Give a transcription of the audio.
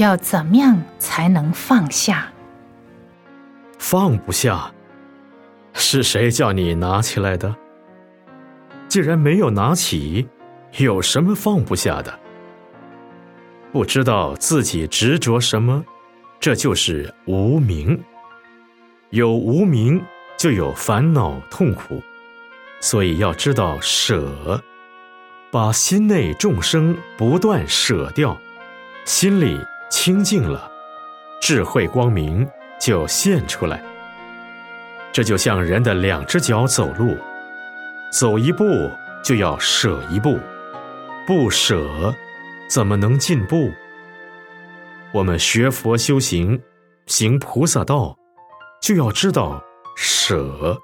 要怎么样才能放下？放不下，是谁叫你拿起来的？既然没有拿起，有什么放不下的？不知道自己执着什么，这就是无明。有无明，就有烦恼痛苦，所以要知道舍，把心内众生不断舍掉，心里清净了，智慧光明。就现出来，这就像人的两只脚走路，走一步就要舍一步，不舍怎么能进步？我们学佛修行，行菩萨道，就要知道舍。